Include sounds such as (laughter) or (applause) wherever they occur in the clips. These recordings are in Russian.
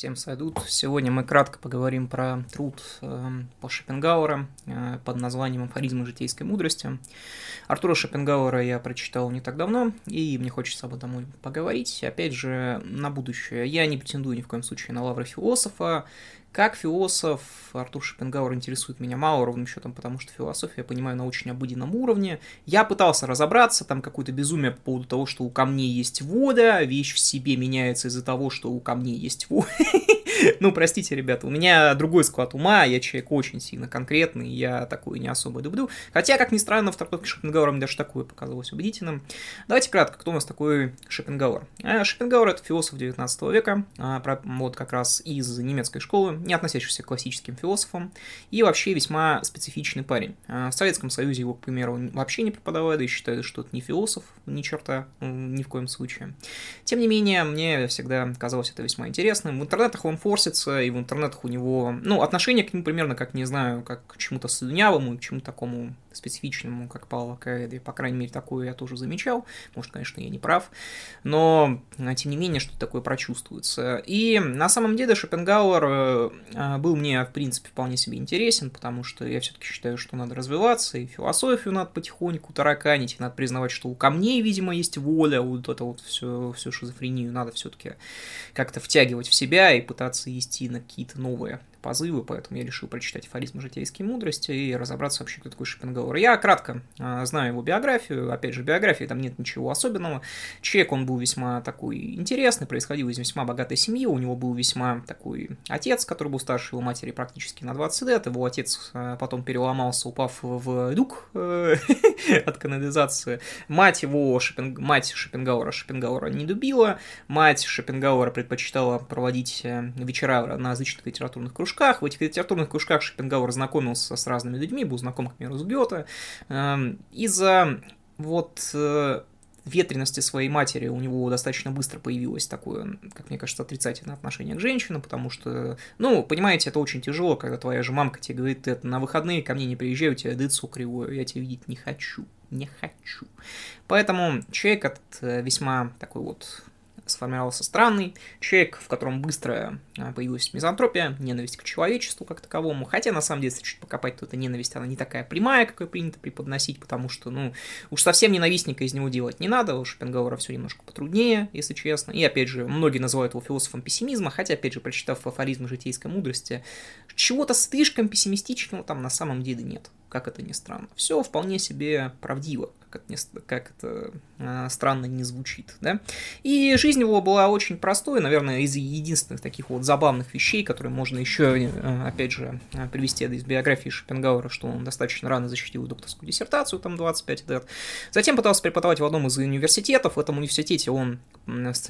Всем салют. Сегодня мы кратко поговорим про труд э, по Шопенгауэра э, под названием «Афоризмы житейской мудрости». Артура Шопенгауэра я прочитал не так давно, и мне хочется об этом поговорить. Опять же, на будущее. Я не претендую ни в коем случае на лавры философа. Как философ Артур Шопенгауэр интересует меня мало ровным счетом, потому что философию я понимаю на очень обыденном уровне. Я пытался разобраться, там какое-то безумие по поводу того, что у камней есть вода, вещь в себе меняется из-за того, что у камней есть вода. (laughs) Ну, простите, ребята, у меня другой склад ума, я человек очень сильно конкретный, я такой не особо люблю. Хотя, как ни странно, в трактовке Шопенгауэра мне даже такое показалось убедительным. Давайте кратко, кто у нас такой Шопенгауэр? А, Шопенгауэр – это философ 19 века, а, вот как раз из немецкой школы, не относящийся к классическим философам, и вообще весьма специфичный парень. А, в Советском Союзе его, к примеру, вообще не преподавали, и считают, что это не философ, ни черта, ни в коем случае. Тем не менее, мне всегда казалось это весьма интересным. В интернетах он форсится, и в интернетах у него, ну, отношение к нему примерно как, не знаю, как к чему-то слюнявому, к чему-то такому специфичному, как Павла Каэды. По крайней мере, такое я тоже замечал. Может, конечно, я не прав. Но, тем не менее, что-то такое прочувствуется. И на самом деле Шопенгауэр э, э, был мне, в принципе, вполне себе интересен, потому что я все-таки считаю, что надо развиваться, и философию надо потихоньку тараканить, и надо признавать, что у камней, видимо, есть воля, вот это вот все, всю шизофрению надо все-таки как-то втягивать в себя и пытаться идти на какие-то новые позывы, поэтому я решил прочитать афоризмы житейской мудрости и разобраться вообще, кто такой Шопенгауэр. Я кратко э, знаю его биографию, опять же, биографии там нет ничего особенного. Человек, он был весьма такой интересный, происходил из весьма богатой семьи, у него был весьма такой отец, который был старше его матери практически на 20 лет, его отец э, потом переломался, упав в дух э, (laughs) от канализации. Мать его, Шопен... мать Шопенгауэра, Шопенгауэра не любила, мать Шопенгауэра предпочитала проводить вечера на язычных литературных кружках, кружках. В этих литературных кружках Шопенгауэр знакомился с разными людьми, был знаком, к примеру, с Гёте. Эм, из-за вот э, ветренности своей матери у него достаточно быстро появилось такое, как мне кажется, отрицательное отношение к женщинам, потому что, ну, понимаете, это очень тяжело, когда твоя же мамка тебе говорит, ты на выходные ко мне не приезжай, у тебя дыцу кривое, я тебя видеть не хочу, не хочу. Поэтому человек этот э, весьма такой вот сформировался странный человек, в котором быстро а, появилась мизантропия, ненависть к человечеству как таковому. Хотя, на самом деле, если чуть покопать, то эта ненависть, она не такая прямая, как ее принято преподносить, потому что, ну, уж совсем ненавистника из него делать не надо, у Шопенгауэра все немножко потруднее, если честно. И, опять же, многие называют его философом пессимизма, хотя, опять же, прочитав афоризмы житейской мудрости, чего-то слишком пессимистичного там на самом деле нет как это ни странно. Все вполне себе правдиво, как это, не, как это э, странно не звучит, да. И жизнь его была очень простой, наверное, из единственных таких вот забавных вещей, которые можно еще, э, опять же, э, привести из биографии Шопенгауэра, что он достаточно рано защитил докторскую диссертацию, там 25 лет. Затем пытался преподавать в одном из университетов. В этом университете он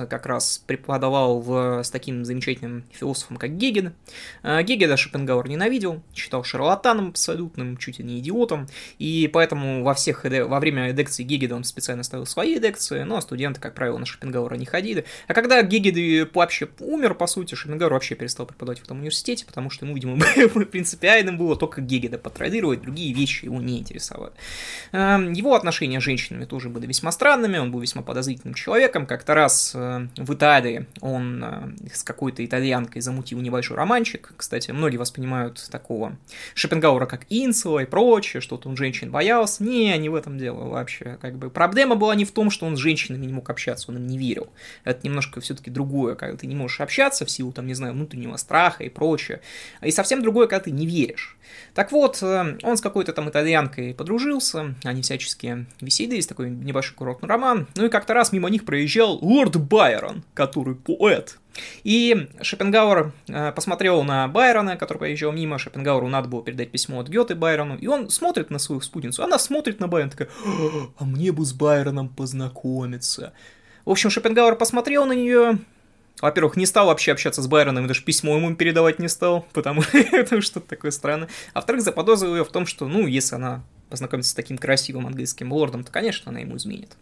как раз преподавал в, с таким замечательным философом, как Геген. Э, Гегеда Шопенгауэр ненавидел, считал шарлатаном абсолютным, чуть ли не идиотом, и поэтому во всех, во время лекций Гегеда он специально ставил свои лекции, но студенты, как правило, на Шопенгауэра не ходили. А когда Гегед вообще умер, по сути, Шопенгауэр вообще перестал преподавать в этом университете, потому что ему, видимо, (laughs) принципиальным было только Гегеда потроллировать, другие вещи его не интересовали. Эм, его отношения с женщинами тоже были весьма странными, он был весьма подозрительным человеком. Как-то раз э, в Италии он э, с какой-то итальянкой замутил небольшой романчик. Кстати, многие воспринимают такого Шопенгауэра как Инсела и прочее, что-то он женщин боялся. Не, не в этом дело вообще. Как бы проблема была не в том, что он с женщинами не мог общаться, он им не верил. Это немножко все-таки другое, когда ты не можешь общаться в силу, там, не знаю, внутреннего страха и прочее. И совсем другое, когда ты не веришь. Так вот, э, он с какой-то там итальянкой подружился, они всячески веселились, такой небольшой курортный роман. Ну и как-то раз мимо них проезжал лорд Байрон, который поэт. И Шопенгауэр э, посмотрел на Байрона, который проезжал мимо. Шопенгауэру надо было передать письмо от Гёте Байрону. И он смотрит на свою спутницу. Она смотрит на Байрона, такая, а мне бы с Байроном познакомиться. В общем, Шопенгауэр посмотрел на нее, во-первых, не стал вообще общаться с Байроном, даже письмо ему передавать не стал, потому (laughs) что такое странное. А во-вторых, заподозрил ее в том, что, ну, если она познакомится с таким красивым английским лордом, то, конечно, она ему изменит.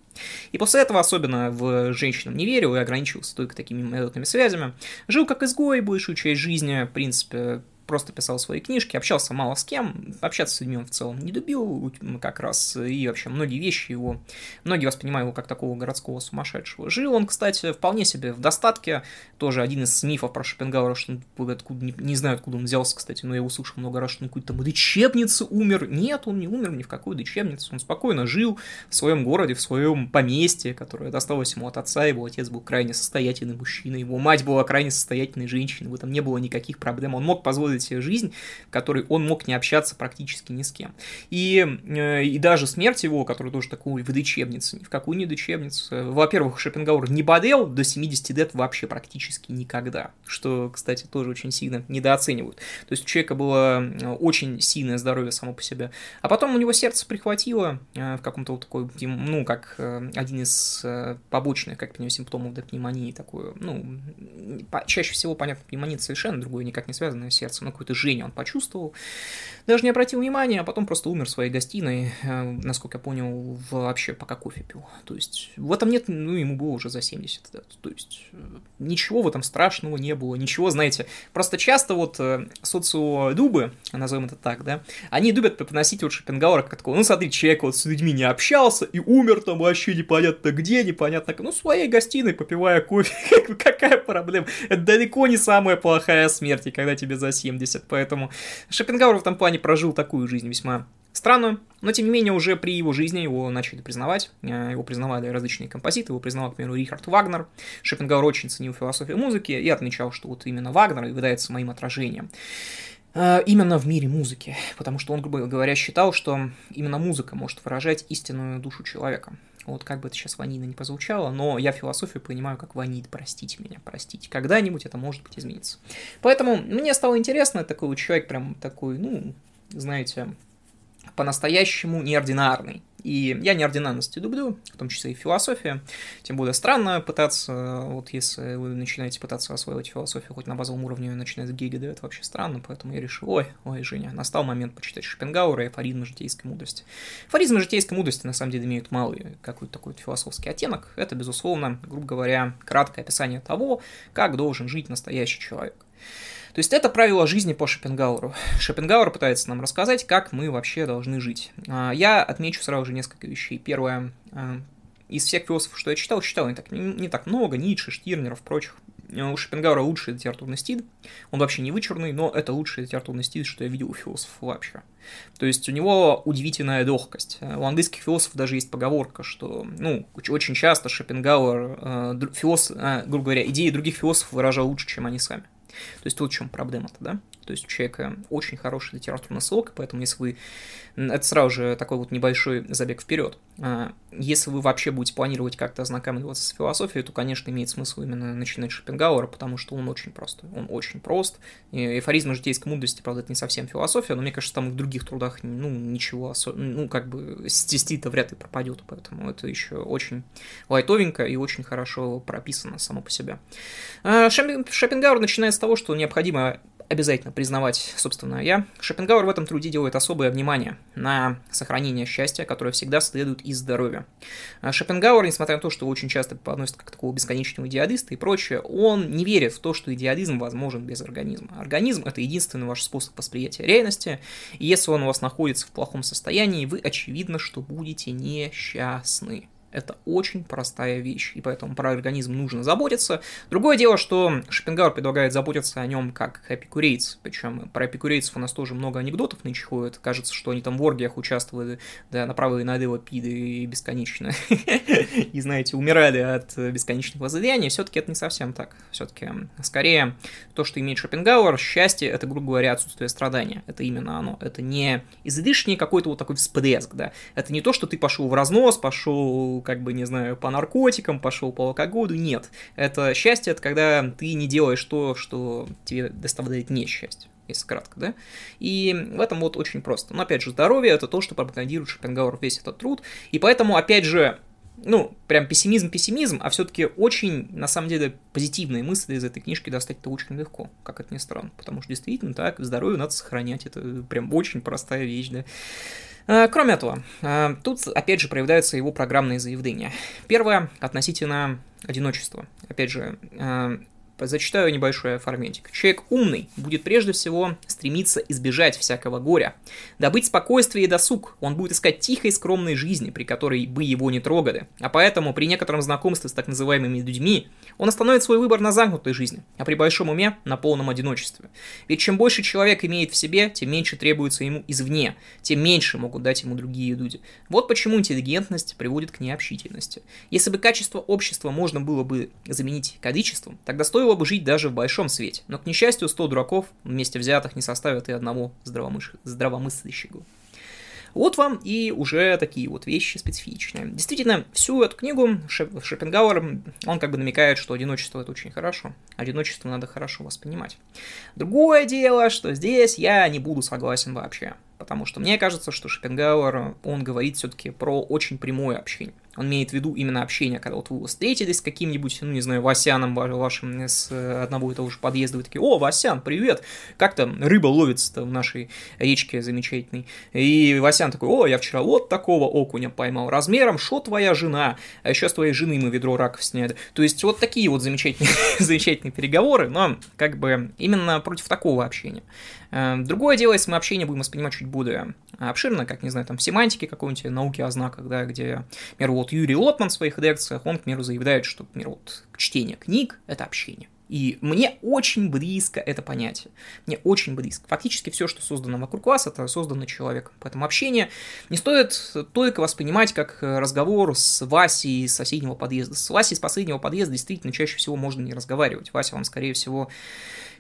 И после этого особенно в женщинам не верил и ограничивался только такими минутными связями. Жил как изгой большую часть жизни, в принципе, просто писал свои книжки, общался мало с кем, общаться с людьми он в целом не любил, как раз, и вообще многие вещи его, многие воспринимают его как такого городского сумасшедшего. Жил он, кстати, вполне себе в достатке, тоже один из мифов про Шопенгауэра, что он откуда, не, знаю, откуда он взялся, кстати, но я услышал много раз, что он какой-то там лечебнице умер. Нет, он не умер ни в какой лечебнице, он спокойно жил в своем городе, в своем поместье, которое досталось ему от отца, его отец был крайне состоятельный мужчина, его мать была крайне состоятельной женщиной, в этом не было никаких проблем, он мог позволить себе жизнь, в которой он мог не общаться практически ни с кем. И, э, и даже смерть его, которая тоже такой в лечебнице, ни в какую не лечебницу. Во-первых, Шопенгауэр не болел до 70 лет вообще практически никогда, что, кстати, тоже очень сильно недооценивают. То есть у человека было э, очень сильное здоровье само по себе. А потом у него сердце прихватило э, в каком-то вот такой, ну, как один из побочных, как понимаю, симптомов до пневмонии, такую, ну, чаще всего, понятно, пневмония совершенно другое, никак не связанное с сердцем, но какое-то жжение он почувствовал, даже не обратил внимания, а потом просто умер в своей гостиной, э, насколько я понял, вообще пока кофе пил. То есть в этом нет, ну, ему было уже за 70, да. то есть э, ничего в этом страшного не было, ничего, знаете, просто часто вот э, социолюбы, назовем это так, да, они любят поносить вот Шопенгауэра как такого, ну, смотри, человек вот с людьми не общался и умер там вообще непонятно где, непонятно, ну, в своей гостиной, попивая кофе, (laughs) какая проблема, это далеко не самая плохая смерть, и когда тебе за 70, поэтому Шопенгауэр в этом плане прожил такую жизнь весьма странную, но тем не менее уже при его жизни его начали признавать, э, его признавали различные композиторы, его признавал, к примеру, Рихард Вагнер. Шопенгауэр очень ценил философию музыки и отмечал, что вот именно Вагнер является моим отражением э, именно в мире музыки, потому что он, грубо говоря, считал, что именно музыка может выражать истинную душу человека. Вот как бы это сейчас ванина не позвучало, но я философию понимаю как ванит, простите меня, простите. Когда-нибудь это может быть изменится. Поэтому мне стало интересно, такой человек прям такой, ну, знаете, по-настоящему неординарный. И я неординарности люблю, в том числе и философия. Тем более странно пытаться, вот если вы начинаете пытаться освоить философию хоть на базовом уровне, начинает Гегеля, это вообще странно, поэтому я решил, ой, ой, Женя, настал момент почитать Шопенгауэра и афоризмы житейской мудрости. Афоризмы житейской мудрости на самом деле имеют малый какой-то такой философский оттенок. Это, безусловно, грубо говоря, краткое описание того, как должен жить настоящий человек. То есть это правило жизни по Шопенгауэру. Шопенгауэр пытается нам рассказать, как мы вообще должны жить. А, я отмечу сразу же несколько вещей. Первое, а, из всех философов, что я читал, читал не так, не, так много, Ницше, Штирнеров, прочих. У Шопенгауэра лучший литературный стиль. Он вообще не вычурный, но это лучший литературный стиль, что я видел у философов вообще. То есть у него удивительная легкость. У английских философов даже есть поговорка, что, ну, очень часто Шопенгауэр, э, философ, э, грубо говоря, идеи других философов выражал лучше, чем они сами. То есть тут в чем проблема-то, да? То есть у человека очень хороший литературный слог, поэтому если вы... Это сразу же такой вот небольшой забег вперед. А, если вы вообще будете планировать как-то ознакомиться с философией, то, конечно, имеет смысл именно начинать Шопенгауэра, потому что он очень простой. Он очень прост. И эфоризм житейской мудрости, правда, это не совсем философия, но мне кажется, там в других трудах, ну, ничего особенного, ну, как бы стести-то вряд ли пропадет, поэтому это еще очень лайтовенько и очень хорошо прописано само по себе. А, Шопенгауэр начинает с того, что необходимо обязательно признавать, собственно, я. Шопенгауэр в этом труде делает особое внимание на сохранение счастья, которое всегда следует из здоровья. А Шопенгауэр, несмотря на то, что очень часто подносит как такого бесконечного идеалиста и прочее, он не верит в то, что идеализм возможен без организма. Организм – это единственный ваш способ восприятия реальности, и если он у вас находится в плохом состоянии, вы очевидно, что будете несчастны. Это очень простая вещь, и поэтому про организм нужно заботиться. Другое дело, что Шопенгауэр предлагает заботиться о нем как эпикурейц, причем про эпикурейцев у нас тоже много анекдотов ходит. Кажется, что они там в оргиях участвовали, да, направо и налево пиды и бесконечно. (laughs) И, знаете, умирали от бесконечных возлияний. Все-таки это не совсем так. Все-таки скорее то, что имеет Шопенгауэр, счастье, это, грубо говоря, отсутствие страдания. Это именно оно. Это не излишний какой-то вот такой всплеск, да. Это не то, что ты пошел в разнос, пошел как бы, не знаю, по наркотикам, пошел по алкоголю. Нет. Это счастье, это когда ты не делаешь то, что тебе доставляет несчастье если кратко, да? И в этом вот очень просто. Но, опять же, здоровье – это то, что пропагандирует Шопенгауэр весь этот труд. И поэтому, опять же, ну, прям пессимизм-пессимизм, а все-таки очень, на самом деле, позитивные мысли из этой книжки достать-то очень легко, как это ни странно. Потому что действительно так, здоровье надо сохранять, это прям очень простая вещь, да. А, кроме этого, а, тут опять же проявляются его программные заявления. Первое относительно одиночества. Опять же, а, Зачитаю небольшой фрагментик. Человек умный будет прежде всего стремиться избежать всякого горя. Добыть спокойствие и досуг. Он будет искать тихой скромной жизни, при которой бы его не трогали. А поэтому при некотором знакомстве с так называемыми людьми он остановит свой выбор на замкнутой жизни, а при большом уме на полном одиночестве. Ведь чем больше человек имеет в себе, тем меньше требуется ему извне, тем меньше могут дать ему другие люди. Вот почему интеллигентность приводит к необщительности. Если бы качество общества можно было бы заменить количеством, тогда стоило бы жить даже в большом свете. Но, к несчастью, 100 дураков вместе взятых не составят и одного здравомыш... здравомыслящего. Вот вам и уже такие вот вещи специфичные. Действительно, всю эту книгу Шопенгауэр, он как бы намекает, что одиночество это очень хорошо. Одиночество надо хорошо воспринимать. Другое дело, что здесь я не буду согласен вообще. Потому что мне кажется, что Шопенгауэр, он говорит все-таки про очень прямое общение. Он имеет в виду именно общение, когда вот вы встретились с каким-нибудь, ну, не знаю, Васяном вашим с одного и того же подъезда, вы такие, о, Васян, привет, как там рыба ловится-то в нашей речке замечательной. И Васян такой, о, я вчера вот такого окуня поймал, размером, что твоя жена, а еще с твоей жены мы ведро раков сняли. То есть вот такие вот замечательные, (laughs) замечательные переговоры, но как бы именно против такого общения. Эм, другое дело, если мы общение будем воспринимать чуть более обширно, как, не знаю, там, в семантике какой-нибудь, науки о знаках, да, где, например, вот Юрий Лотман в своих лекциях, он, к примеру, заявляет, что, например, вот чтение книг – это общение. И мне очень близко это понятие. Мне очень близко. Фактически все, что создано вокруг вас, это создано человеком. Поэтому общение не стоит только воспринимать как разговор с Васей из соседнего подъезда. С Васей из последнего подъезда действительно чаще всего можно не разговаривать. Вася вам, скорее всего,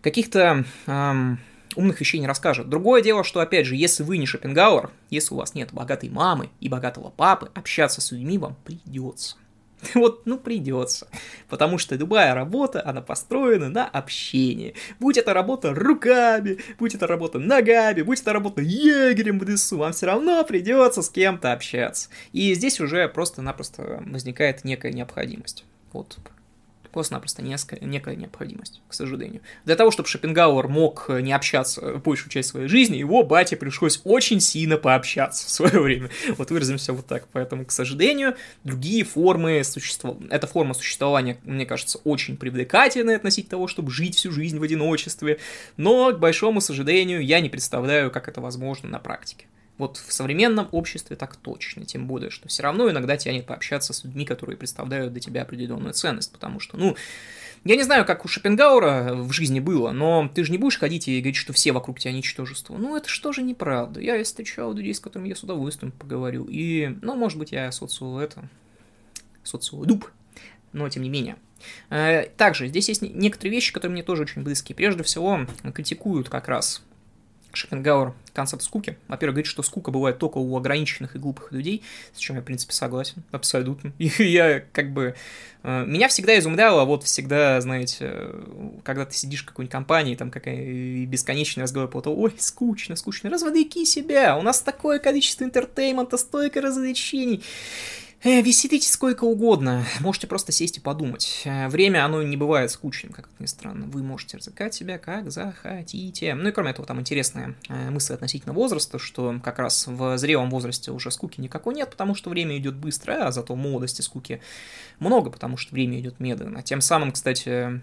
каких-то эм, умных вещей не расскажет. Другое дело, что, опять же, если вы не Шопенгауэр, если у вас нет богатой мамы и богатого папы, общаться с людьми вам придется. (laughs) Вот, ну, придется. Потому что любая работа, она построена на общении. Будь это работа руками, будь это работа ногами, будь это работа егерем в лесу, вам все равно придется с кем-то общаться. И здесь уже просто-напросто возникает некая необходимость. Вот просто-напросто некая, необходимость, к сожалению. Для того, чтобы Шопенгауэр мог не общаться большую часть своей жизни, его бате пришлось очень сильно пообщаться в свое время. (laughs) Вот выразимся вот так. Поэтому, к сожалению, другие формы существования, эта форма существования, мне кажется, очень привлекательной относительно того, чтобы жить всю жизнь в одиночестве, но, к большому сожалению, я не представляю, как это возможно на практике. Вот в современном обществе так точно, тем более, что все равно иногда тянет пообщаться с людьми, которые представляют для тебя определенную ценность, потому что, ну, я не знаю, как у Шопенгаура в жизни было, но ты же не будешь ходить и говорить, что все вокруг тебя ничтожество. Ну, это что же неправда. Я встречал людей, с которыми я с удовольствием поговорю. И, ну, может быть, я социо это... социодуб, но тем не менее. Э, также здесь есть некоторые вещи, которые мне тоже очень близкие. Прежде всего, критикуют как раз Шопенгауэр концепт скуки. Во-первых, говорит, что скука бывает только у ограниченных и глупых людей, с чем я, в принципе, согласен, абсолютно. (laughs) И я как бы... Э, меня всегда изумляло, вот всегда, знаете, когда ты сидишь в какой-нибудь компании, там какая бесконечный разговор по ой, скучно, скучно, развлеки себя, у нас такое количество entertainment а, столько развлечений. Э, висите сколько угодно, можете просто сесть и подумать. Э, время, оно не бывает скучным, как ни странно. Вы можете развлекать себя как захотите. Ну и кроме этого, там интересная э, мысль относительно возраста, что как раз в зрелом возрасте уже скуки никакой нет, потому что время идет быстро, а зато молодости скуки много, потому что время идет медленно. Тем самым, кстати,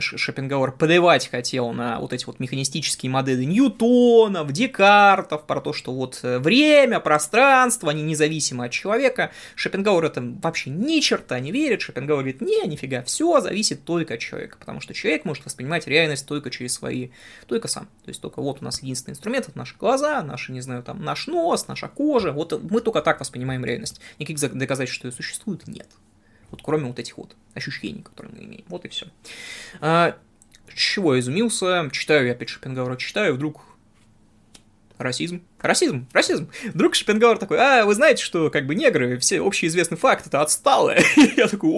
Шопенгауэр плевать хотел на вот эти вот механистические модели Ньютонов, Декартов, про то, что вот время, пространство, они независимы от человека. Шопенгауэр Шопенгауэр это вообще ни черта не верит. Шопенгауэр говорит, не, нифига, все зависит только от человека, потому что человек может воспринимать реальность только через свои, только сам. То есть только вот у нас единственный инструмент, это наши глаза, наши, не знаю, там, наш нос, наша кожа, вот мы только так воспринимаем реальность. Никаких доказательств, что ее существует, нет. Вот кроме вот этих вот ощущений, которые мы имеем. Вот и все. А, чего я изумился? Читаю я опять Шопенгауэра, читаю, вдруг расизм, расизм, расизм. Вдруг Шопенгауэр такой, а, вы знаете, что как бы негры, все общеизвестный факт, это отсталые. (laughs) Я такой,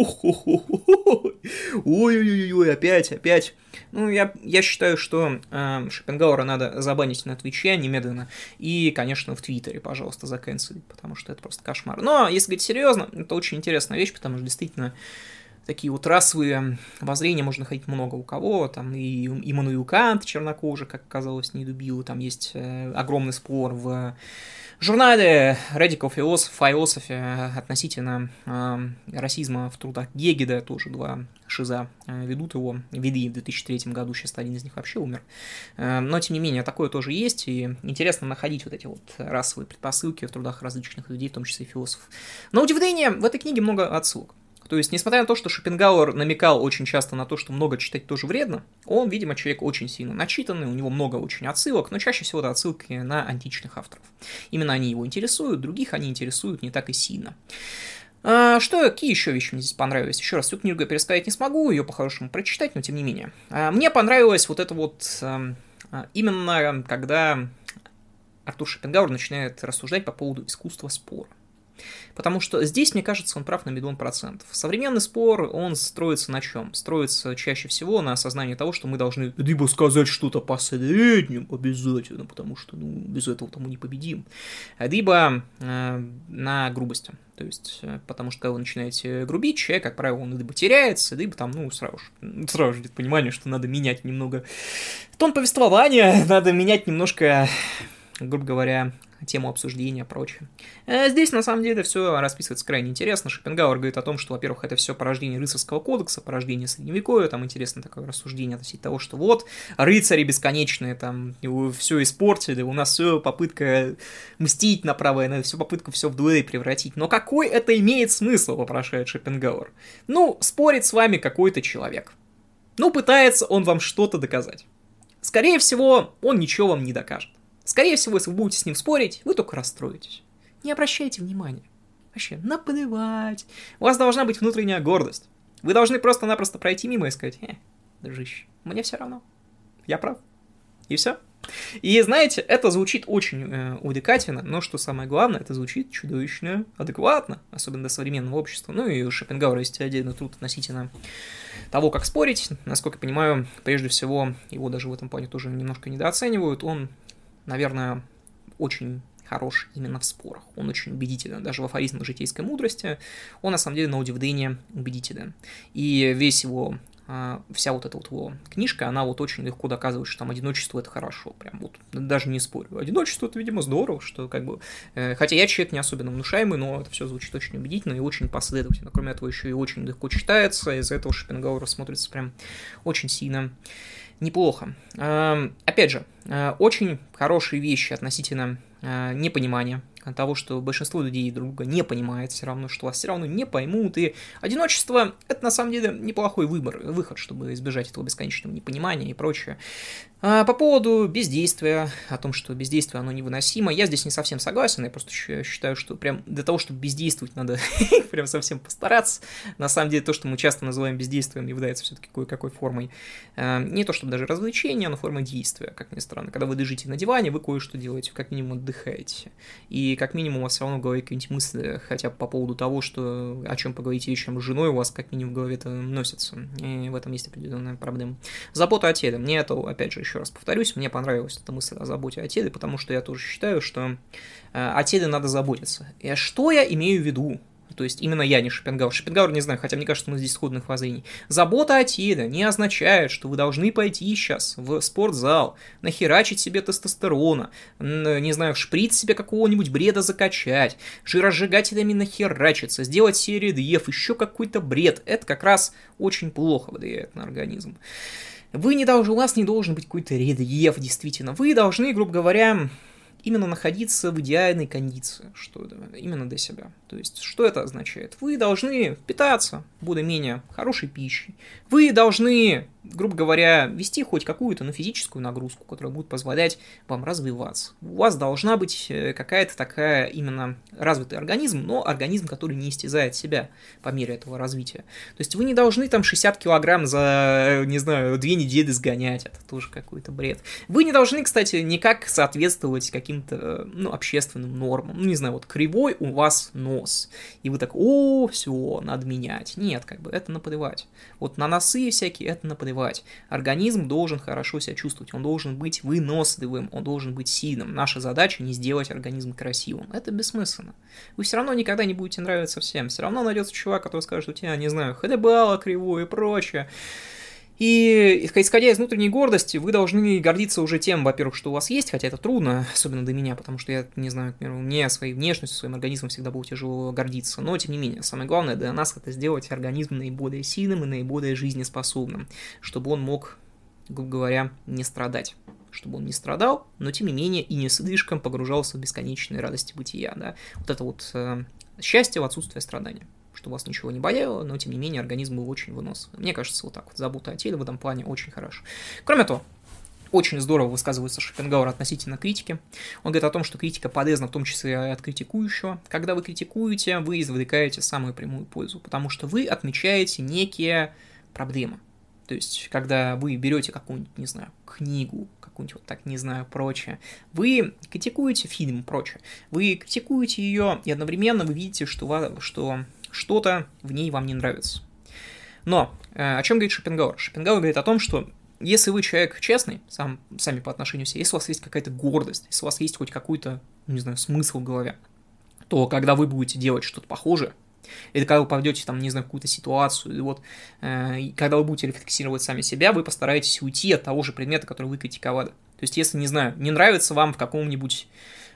ой-ой-ой, опять, опять. Ну, я, я считаю, что э, Шопенгауэра надо забанить на Твиче немедленно. И, конечно, в Твиттере, пожалуйста, заканцелить, потому что это просто кошмар. Но, если говорить серьезно, это очень интересная вещь, потому что действительно такие вот расовые воззрения можно находить много у кого, там и Иммануил Кант чернокожий, как оказалось, не любил, там есть э, огромный спор в журнале Radical Philosophy относительно э, расизма в трудах Гегеда, тоже два шиза э, ведут его, вели в 2003 году, сейчас один из них вообще умер. Э, но, тем не менее, такое тоже есть, и интересно находить вот эти вот расовые предпосылки в трудах различных людей, в том числе философов. На удивление, в этой книге много отсылок. То есть, несмотря на то, что Шопенгауэр намекал очень часто на то, что много читать тоже вредно, он, видимо, человек очень сильно начитанный, у него много очень отсылок, но чаще всего это отсылки на античных авторов. Именно они его интересуют, других они интересуют не так и сильно. А, что, какие еще вещи мне здесь понравились? Еще раз, всю книгу я пересказать не смогу, ее по-хорошему прочитать, но тем не менее. А, мне понравилось вот это вот а, именно когда Артур Шопенгауэр начинает рассуждать по поводу искусства спора. Потому что здесь, мне кажется, он прав на миллион процентов. Современный спор, он строится на чем? Строится чаще всего на осознании того, что мы должны либо сказать что-то последним обязательно, потому что ну, без этого мы не победим, либо э, на грубости. То есть, э, потому что когда вы начинаете грубить, человек, как правило, он либо теряется, либо там, ну, сразу же, сразу же идет понимание, что надо менять немного тон повествования, (laughs) надо менять немножко грубо говоря, тему обсуждения прочее. Э, здесь, на самом деле, все расписывается крайне интересно. Шопенгауэр говорит о том, что, во-первых, это все порождение рыцарского кодекса, порождение средневековья, там интересно такое рассуждение относительно того, что вот, рыцари бесконечные, там, все испортили, у нас все попытка мстить направо на все попытка все в дуэль превратить. Но какой это имеет смысл, вопрошает Шопенгауэр? Ну, спорит с вами какой-то человек. Ну, пытается он вам что-то доказать. Скорее всего, он ничего вам не докажет. Скорее всего, если вы будете с ним спорить, вы только расстроитесь. Не обращайте внимания. Вообще, наплевать. У вас должна быть внутренняя гордость. Вы должны просто-напросто пройти мимо и сказать, э, дружище, мне все равно. Я прав. И все. И знаете, это звучит очень э, увлекательно, но что самое главное, это звучит чудовищно адекватно, особенно для современного общества. Ну и у Шопенгауэра есть отдельный труд относительно того, как спорить. Насколько я понимаю, прежде всего, его даже в этом плане тоже немножко недооценивают. Он наверное, очень хорош именно в спорах. Он очень убедителен. Даже в афоризмах житейской мудрости он, на самом деле, на удивление убедителен. И весь его а, вся вот эта вот его книжка, она вот очень легко доказывает, что там одиночество это хорошо, прям вот, даже не спорю. Одиночество это, видимо, здорово, что как бы, э, хотя я человек не особенно внушаемый, но это все звучит очень убедительно и очень последовательно. Кроме этого, еще и очень легко читается, из-за этого Шопенгауэр смотрится прям очень сильно неплохо. Опять же, э, очень хорошие вещи относительно э, непонимания того, что большинство людей друг друга не понимает все равно, что вас все равно не поймут, и одиночество — это на самом деле неплохой выбор, выход, чтобы избежать этого бесконечного непонимания и прочее. А по поводу бездействия, о том, что бездействие, оно невыносимо, я здесь не совсем согласен, я просто считаю, что прям для того, чтобы бездействовать, надо (laughs) прям совсем постараться. На самом деле, то, что мы часто называем бездействием, является все-таки кое-какой формой, э, не то чтобы даже развлечения, но формой действия, как ни странно. Когда вы лежите на диване, вы кое-что делаете, как минимум отдыхаете. И как минимум у вас все равно в голове какие-нибудь мысли, хотя бы по поводу того, что о чем поговорить вечером с женой, у вас как минимум в голове это носится. И в этом есть определенная проблема. Забота о теле. Мне это, опять же, еще раз повторюсь, мне понравилась эта мысль о заботе о теле, потому что я тоже считаю, что э, о теле надо заботиться. И что я имею в виду? То есть именно я, не Шопенгауэр. Шопенгауэр не знаю, хотя мне кажется, мы здесь сходных воззрений. Забота о теле не означает, что вы должны пойти сейчас в спортзал, нахерачить себе тестостерона, не знаю, шприц себе какого-нибудь бреда закачать, жиросжигателями нахерачиться, сделать серию диев, еще какой-то бред. Это как раз очень плохо влияет на организм. Вы не должны, у вас не должен быть какой-то рельеф, действительно. Вы должны, грубо говоря, именно находиться в идеальной кондиции, что именно для себя. То есть, что это означает? Вы должны питаться более-менее хорошей пищей. Вы должны, грубо говоря, вести хоть какую-то ну, физическую нагрузку, которая будет позволять вам развиваться. У вас должна быть э, какая-то такая именно развитый организм, но организм, который не истязает себя по мере этого развития. То есть, вы не должны там 60 килограмм за, не знаю, две недели сгонять. Это тоже какой-то бред. Вы не должны, кстати, никак соответствовать каким-то, ну, общественным нормам. Ну, не знаю, вот кривой у вас нос. И вы так, о, все, надо менять. Нет, как бы это наплевать. Вот на носы всякие это наплевать. Заболевать. Организм должен хорошо себя чувствовать, он должен быть выносливым, он должен быть сильным. Наша задача не сделать организм красивым. Это бессмысленно. Вы все равно никогда не будете нравиться всем. Все равно найдется чувак, который скажет, у тебя, не знаю, ходебало кривое и прочее. И, исходя из внутренней гордости, вы должны гордиться уже тем, во-первых, что у вас есть, хотя это трудно, особенно для меня, потому что я, не знаю, например, мне своей внешностью, своим организмом всегда было тяжело гордиться. Но, тем не менее, самое главное для нас это сделать организм наиболее сильным и наиболее жизнеспособным, чтобы он мог, грубо говоря, не страдать чтобы он не страдал, но тем не менее и не слишком погружался в бесконечные радости бытия, да. Вот это вот э, счастье в отсутствии страдания что вас ничего не болело, но тем не менее организм был очень выносливый. Мне кажется, вот так вот забота о теле в этом плане очень хорошо. Кроме того, очень здорово высказывается Шопенгауэр относительно критики. Он говорит о том, что критика полезна в том числе и от критикующего. Когда вы критикуете, вы извлекаете самую прямую пользу, потому что вы отмечаете некие проблемы. То есть, когда вы берете какую-нибудь, не знаю, книгу, какую-нибудь вот так, не знаю, прочее, вы критикуете фильм, прочее, вы критикуете ее, и одновременно вы видите, что, что что-то в ней вам не нравится. Но э, о чем говорит Шопенгауэр? Шопенгауэр говорит о том, что если вы человек честный, сам, сами по отношению к себе, если у вас есть какая-то гордость, если у вас есть хоть какой-то, не знаю, смысл в голове, то когда вы будете делать что-то похожее, или когда вы попадете там, не знаю, в какую-то ситуацию, и вот э, когда вы будете рефлексировать сами себя, вы постараетесь уйти от того же предмета, который вы критиковали. То есть, если, не знаю, не нравится вам в каком-нибудь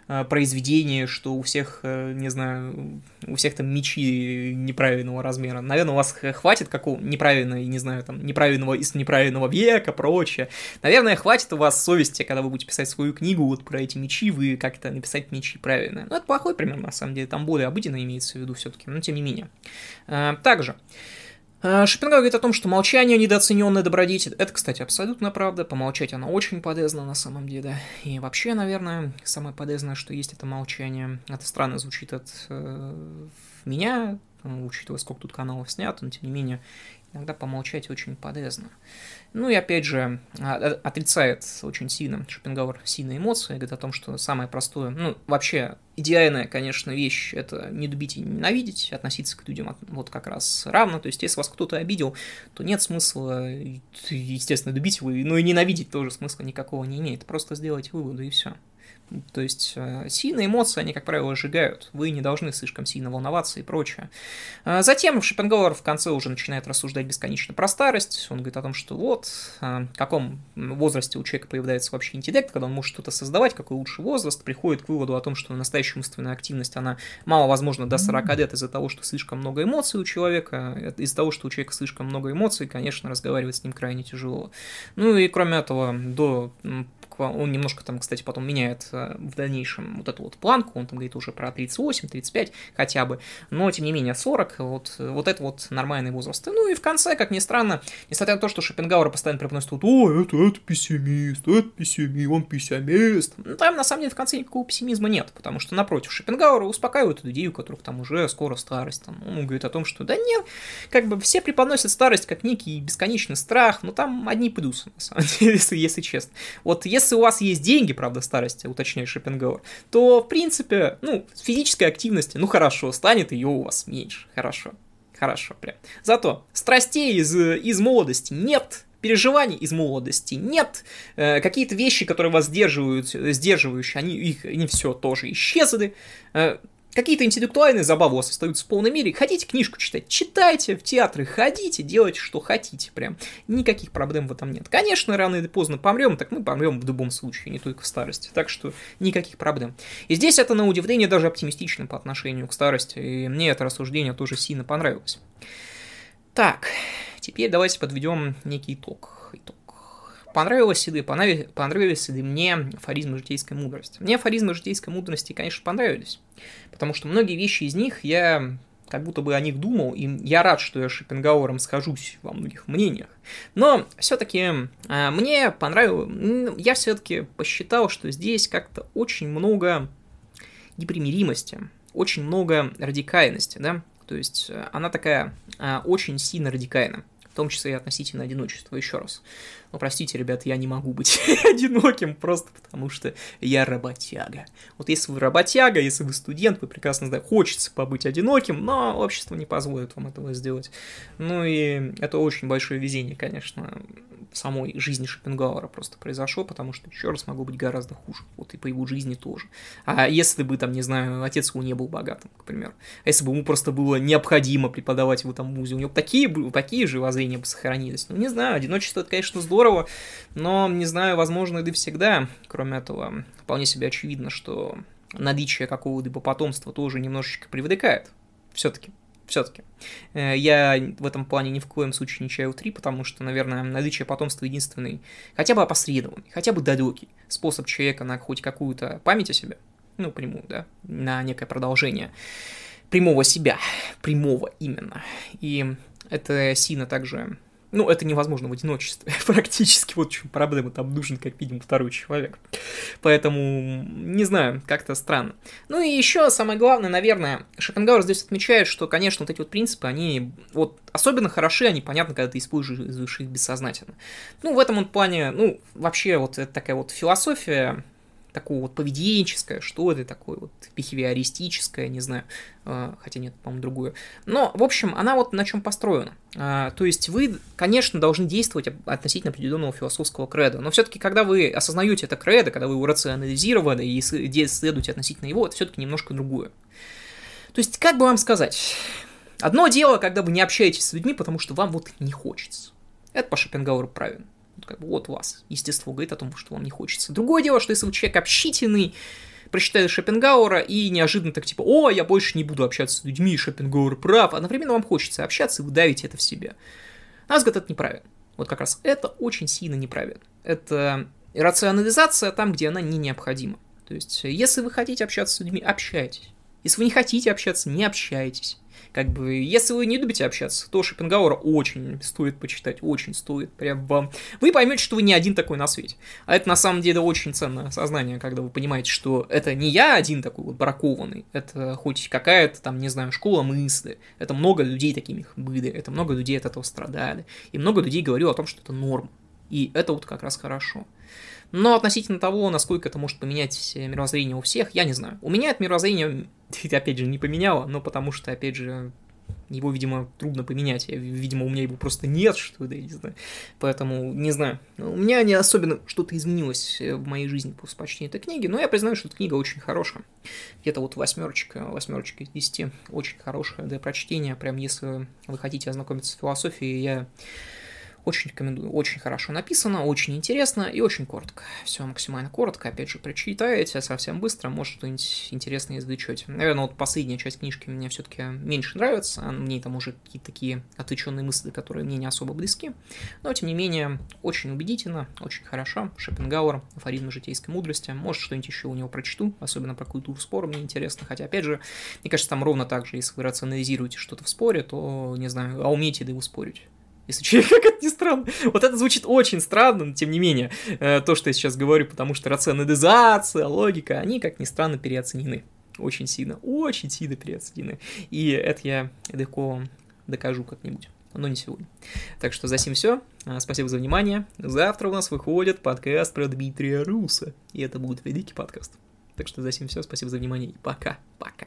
произведение, что у всех, э, не знаю, у всех там мечи неправильного размера. Наверное, у вас хватит какого неправильного, не знаю, там, неправильного из неправильного века, прочее. Наверное, хватит у вас совести, когда вы будете писать свою книгу вот про эти мечи, вы как-то написать мечи правильно. Ну, это плохой пример, на самом деле, там более обыденно имеется в виду все-таки, но тем не менее. Э, также, Шопенгауэр говорит о том, что молчание – недооцененная добродетель. Это, кстати, абсолютно правда. Помолчать оно очень полезно на самом деле. И вообще, наверное, самое полезное, что есть, это молчание. Это странно звучит от э, меня, учитывая, сколько тут каналов снято, но тем не менее, иногда помолчать очень полезно. Ну и опять же, а, отрицает очень сильно Шопенгауэр сильные эмоции, говорит о том, что самое простое, ну, вообще, идеальная, конечно, вещь – это не любить и не ненавидеть, относиться к людям вот как раз равно, то есть если вас кто-то обидел, то нет смысла, естественно, любить его, но и ненавидеть тоже смысла никакого не имеет, просто сделать выводы и все. То есть э, сильные эмоции, они, как правило, сжигают. Вы не должны слишком сильно волноваться и прочее. А затем Шопенгауэр в конце уже начинает рассуждать бесконечно про старость. Он говорит о том, что вот, э, в каком возрасте у человека появляется вообще интеллект, когда он может что-то создавать, какой лучший возраст, приходит к выводу о том, что настоящая умственная активность, она мало возможно до 40 лет из-за того, что слишком много эмоций у человека. Из-за того, что у человека слишком много эмоций, конечно, разговаривать с ним крайне тяжело. Ну и кроме этого, до он немножко там, кстати, потом меняет э, в дальнейшем вот эту вот планку, он там говорит уже про 38, 35 хотя бы, но тем не менее 40, вот, вот это вот нормальный возраст. Ну и в конце, как ни странно, несмотря на то, что Шопенгауэр постоянно преподносит вот, о, это, это пессимист, это пессимист, он пессимист, ну, там на самом деле в конце никакого пессимизма нет, потому что напротив, Шопенгауэр успокаивает людей, у которых там уже скоро старость, там, он говорит о том, что да нет, как бы все преподносят старость как некий бесконечный страх, но там одни плюсы, на самом (laughs) деле, если, если честно. Вот если если у вас есть деньги, правда, старости, уточняет Шопенгауэр, то, в принципе, ну, физической активности, ну, хорошо, станет ее у вас меньше, хорошо, хорошо, прям. Зато страстей из, из молодости нет, переживаний из молодости нет, э, какие-то вещи, которые вас сдерживают, сдерживающие, они, их, они все тоже исчезли, э, Какие-то интеллектуальные забавы у вас остаются в полной мере. Хотите книжку читать? Читайте, в театры ходите, делайте, что хотите. Прям никаких проблем в этом нет. Конечно, рано или поздно помрем, так мы помрем в любом случае, не только в старости. Так что никаких проблем. И здесь это, на удивление, даже оптимистично по отношению к старости. И мне это рассуждение тоже сильно понравилось. Так, теперь давайте подведем некий итог. итог. Понравилось ли, понравились ли мне афоризмы житейской мудрости? Мне афоризмы житейской мудрости, конечно, понравились, потому что многие вещи из них я как будто бы о них думал, и я рад, что я с Шопенгауэром схожусь во многих мнениях. Но все-таки а, мне понравилось, я все-таки посчитал, что здесь как-то очень много непримиримости, очень много радикальности, да, то есть э, она такая а, очень сильно радикальна в том числе и относительно одиночества, еще раз. Но простите, ребят, я не могу быть (laughs) одиноким просто потому, что я работяга. Вот если вы работяга, если вы студент, вы прекрасно знаете, хочется побыть одиноким, но общество не позволит вам этого сделать. Ну и это очень большое везение, конечно, самой жизни Шопенгауэра просто произошло, потому что, еще раз, могло быть гораздо хуже. Вот и по его жизни тоже. А если бы, там, не знаю, отец его не был богатым, к примеру, а если бы ему просто было необходимо преподавать в этом вузе, у него такие, такие же воззрения бы сохранились. Ну, не знаю, одиночество, это, конечно, здорово, но, не знаю, возможно, и всегда. Кроме этого, вполне себе очевидно, что наличие какого-либо потомства тоже немножечко привлекает. Все-таки все-таки. Э, я в этом плане ни в коем случае не чаю три, потому что, наверное, наличие потомства единственный, хотя бы опосредованный, хотя бы далекий способ человека на хоть какую-то память о себе, ну, прямую, да, на некое продолжение прямого себя, прямого именно. И это сильно также ну, это невозможно в одиночестве, (laughs) практически. Вот в чем проблема, там нужен, как видим, второй человек. Поэтому, не знаю, как-то странно. Ну и еще самое главное, наверное, Шопенгауэр здесь отмечает, что, конечно, вот эти вот принципы, они вот особенно хороши, они понятны, когда ты используешь их бессознательно. Ну, в этом вот плане, ну, вообще вот это такая вот философия, такое вот поведенческое, что это такое вот бихевиористическое, не знаю, э, хотя нет, по-моему, другое. Но, в общем, она вот на чем построена. А, то есть вы, конечно, должны действовать относительно определенного философского креда, но все-таки, когда вы осознаете это кредо, когда вы его рационализированы и следуете относительно его, это все-таки немножко другое. То есть, как бы вам сказать, одно дело, когда вы не общаетесь с людьми, потому что вам вот не хочется. Это по Шопенгауэру правильно. Как бы вот вас естество говорит о том, что вам не хочется. Другое дело, что если вы человек общительный, прочитали Шопенгауэра и неожиданно так типа, о, я больше не буду общаться с людьми, Шопенгауэр прав, одновременно вам хочется общаться, и вы давите это в себе. На взгляд, это неправильно. Вот как раз это очень сильно неправильно. Это рационализация там, где она не необходима. То есть, если вы хотите общаться с людьми, общайтесь. Если вы не хотите общаться, не общайтесь. Как бы, если вы не любите общаться, то Шопенгауэра очень стоит почитать, очень стоит, прям вам. Вы поймете, что вы не один такой на свете. А это на самом деле очень ценное сознание, когда вы понимаете, что это не я один такой вот бракованный, это хоть какая-то там, не знаю, школа мысли, это много людей такими были, это много людей от этого страдали, и много людей говорило о том, что это норм. И это вот как раз хорошо. Но относительно того, насколько это может поменять мировоззрение у всех, я не знаю. У меня это мировоззрение, (laughs) опять же, не поменяло, но потому что, опять же, его, видимо, трудно поменять. Видимо, у меня его просто нет, что ли, не знаю. Поэтому, не знаю. У меня не особенно что-то изменилось в моей жизни после прочтения этой книги, но я признаю, что эта книга очень хорошая. Где-то вот восьмерочка, восьмерочка из десяти. Очень хорошая для прочтения. Прям если вы хотите ознакомиться с философией, я очень рекомендую. Очень хорошо написано, очень интересно и очень коротко. Все максимально коротко. Опять же, прочитаете совсем быстро, может что-нибудь интересное извлечете. Наверное, вот последняя часть книжки мне все-таки меньше нравится. Мне там уже какие-то такие отвлеченные мысли, которые мне не особо близки. Но, тем не менее, очень убедительно, очень хорошо. Шопенгауэр, афоризмы житейской мудрости. Может, что-нибудь еще у него прочту, особенно про культуру спора мне интересно. Хотя, опять же, мне кажется, там ровно так же, если вы рационализируете что-то в споре, то, не знаю, а умеете ли вы спорить? Если (laughs) как это ни странно. Вот это звучит очень странно, но тем не менее, э, то, что я сейчас говорю, потому что рационализация, логика, они, как ни странно, переоценены. Очень сильно, очень сильно переоценены. И это я легко докажу как-нибудь но не сегодня. Так что за сим все. А, спасибо за внимание. Завтра у нас выходит подкаст про Дмитрия Руса. И это будет великий подкаст. Так что за сим все. Спасибо за внимание и пока. Пока.